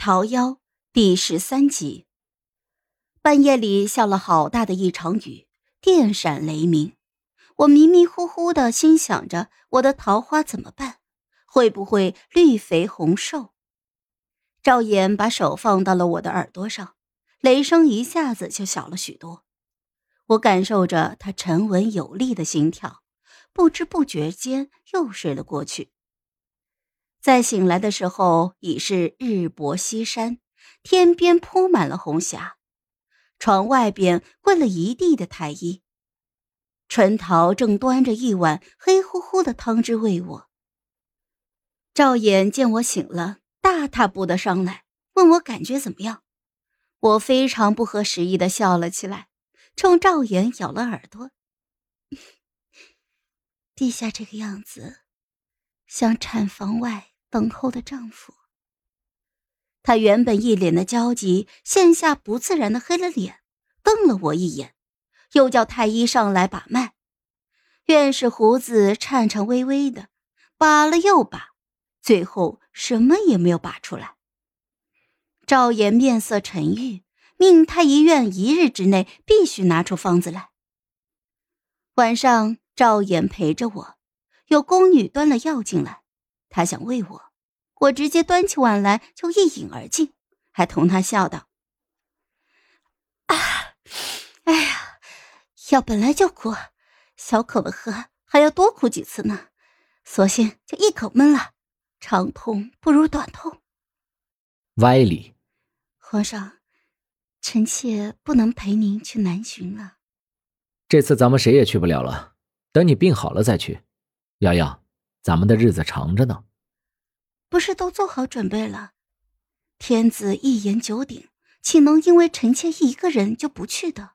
桃夭第十三集。半夜里下了好大的一场雨，电闪雷鸣。我迷迷糊糊的心想着，我的桃花怎么办？会不会绿肥红瘦？赵岩把手放到了我的耳朵上，雷声一下子就小了许多。我感受着他沉稳有力的心跳，不知不觉间又睡了过去。在醒来的时候，已是日薄西山，天边铺满了红霞，床外边跪了一地的太医。春桃正端着一碗黑乎乎的汤汁喂我。赵岩见我醒了，大踏步的上来，问我感觉怎么样。我非常不合时宜的笑了起来，冲赵岩咬了耳朵。陛下这个样子，向产房外。等候的丈夫，他原本一脸的焦急，现下不自然的黑了脸，瞪了我一眼，又叫太医上来把脉。院士胡子颤颤巍巍的，把了又把，最后什么也没有拔出来。赵岩面色沉郁，命太医院一日之内必须拿出方子来。晚上，赵岩陪着我，有宫女端了药进来。她想喂我，我直接端起碗来就一饮而尽，还同她笑道：“啊，哎呀，药本来就苦，小口的喝还要多苦几次呢，索性就一口闷了。长痛不如短痛。”歪理。皇上，臣妾不能陪您去南巡了。这次咱们谁也去不了了，等你病好了再去。瑶瑶。咱们的日子长着呢，不是都做好准备了？天子一言九鼎，岂能因为臣妾一个人就不去的？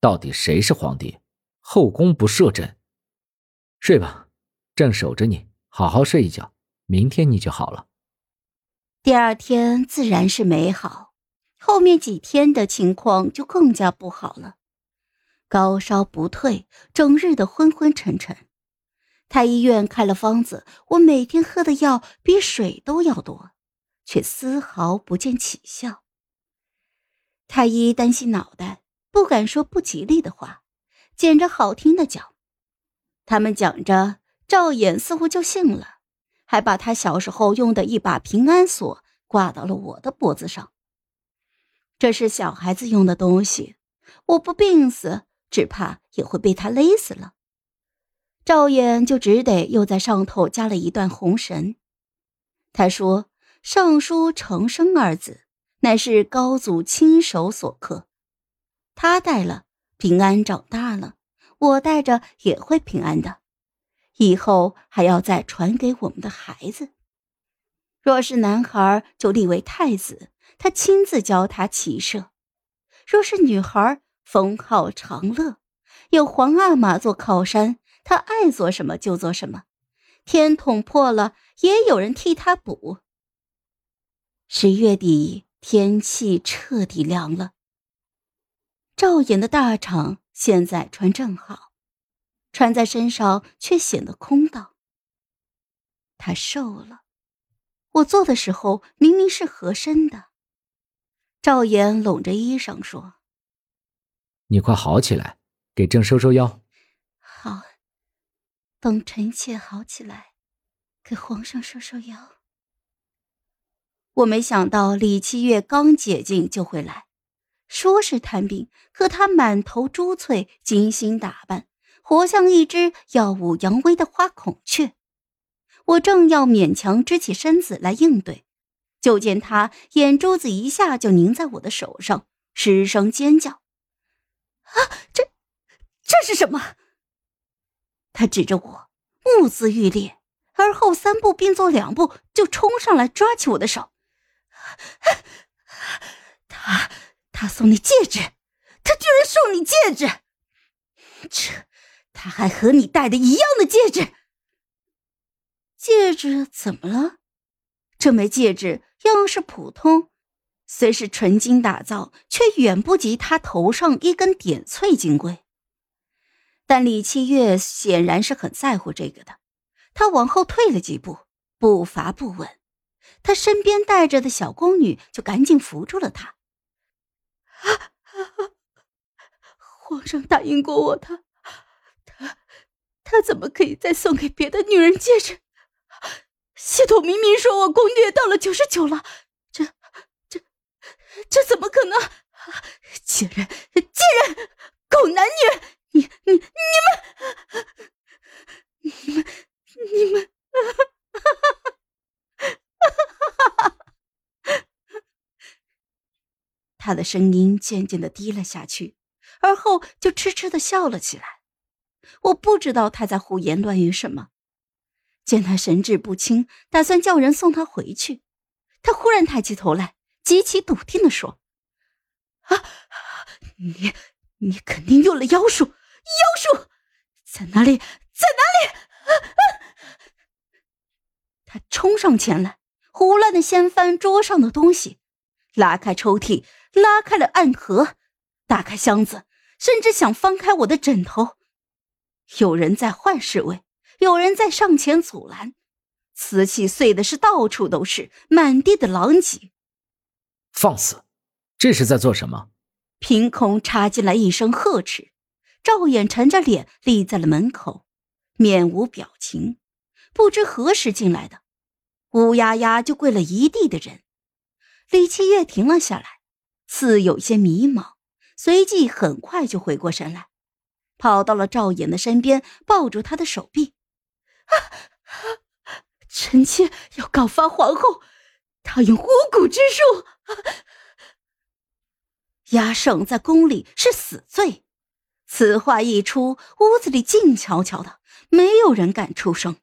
到底谁是皇帝？后宫不设朕。睡吧，朕守着你，好好睡一觉，明天你就好了。第二天自然是没好，后面几天的情况就更加不好了，高烧不退，整日的昏昏沉沉。太医院开了方子，我每天喝的药比水都要多，却丝毫不见起效。太医担心脑袋，不敢说不吉利的话，捡着好听的讲。他们讲着，赵衍似乎就信了，还把他小时候用的一把平安锁挂到了我的脖子上。这是小孩子用的东西，我不病死，只怕也会被他勒死了。赵衍就只得又在上头加了一段红绳。他说：“尚书成生二字，乃是高祖亲手所刻。他戴了，平安长大了；我戴着也会平安的。以后还要再传给我们的孩子。若是男孩，就立为太子，他亲自教他骑射；若是女孩，封号长乐，有皇阿玛做靠山。”他爱做什么就做什么，天捅破了也有人替他补。十月底，天气彻底凉了。赵岩的大氅现在穿正好，穿在身上却显得空荡。他瘦了，我做的时候明明是合身的。赵岩拢着衣裳说：“你快好起来，给朕收收腰。”好。等臣妾好起来，给皇上收收腰。我没想到李七月刚解禁就会来，说是探病，可他满头珠翠，精心打扮，活像一只耀武扬威的花孔雀。我正要勉强支起身子来应对，就见他眼珠子一下就凝在我的手上，失声尖叫：“啊，这这是什么？”他指着我，目眦欲裂，而后三步并作两步就冲上来，抓起我的手。他他送你戒指，他居然送你戒指！这他还和你戴的一样的戒指。戒指怎么了？这枚戒指样式普通，虽是纯金打造，却远不及他头上一根点翠金贵。但李七月显然是很在乎这个的，他往后退了几步，步伐不稳，他身边带着的小宫女就赶紧扶住了他。皇上答应过我，他他他怎么可以再送给别的女人戒指？系统明明说我攻略到了九十九了，这这这怎么可能？贱人，贱人，狗男女！你你你们，你们你们！他的声音渐渐的低了下去，而后就痴痴的笑了起来。我不知道他在胡言乱语什么。见他神志不清，打算叫人送他回去，他忽然抬起头来，极其笃定的说：“啊，你你肯定用了妖术，妖术在哪里？在哪里？”他冲上前来，胡乱的掀翻桌上的东西，拉开抽屉。拉开了暗盒，打开箱子，甚至想翻开我的枕头。有人在换侍卫，有人在上前阻拦，瓷器碎的是到处都是，满地的狼藉。放肆！这是在做什么？凭空插进来一声呵斥，赵衍沉着脸立在了门口，面无表情。不知何时进来的，乌压压就跪了一地的人。李七月停了下来。似有些迷茫，随即很快就回过神来，跑到了赵衍的身边，抱住他的手臂。啊！臣妾要告发皇后，她用巫蛊之术。压胜在宫里是死罪。此话一出，屋子里静悄悄的，没有人敢出声。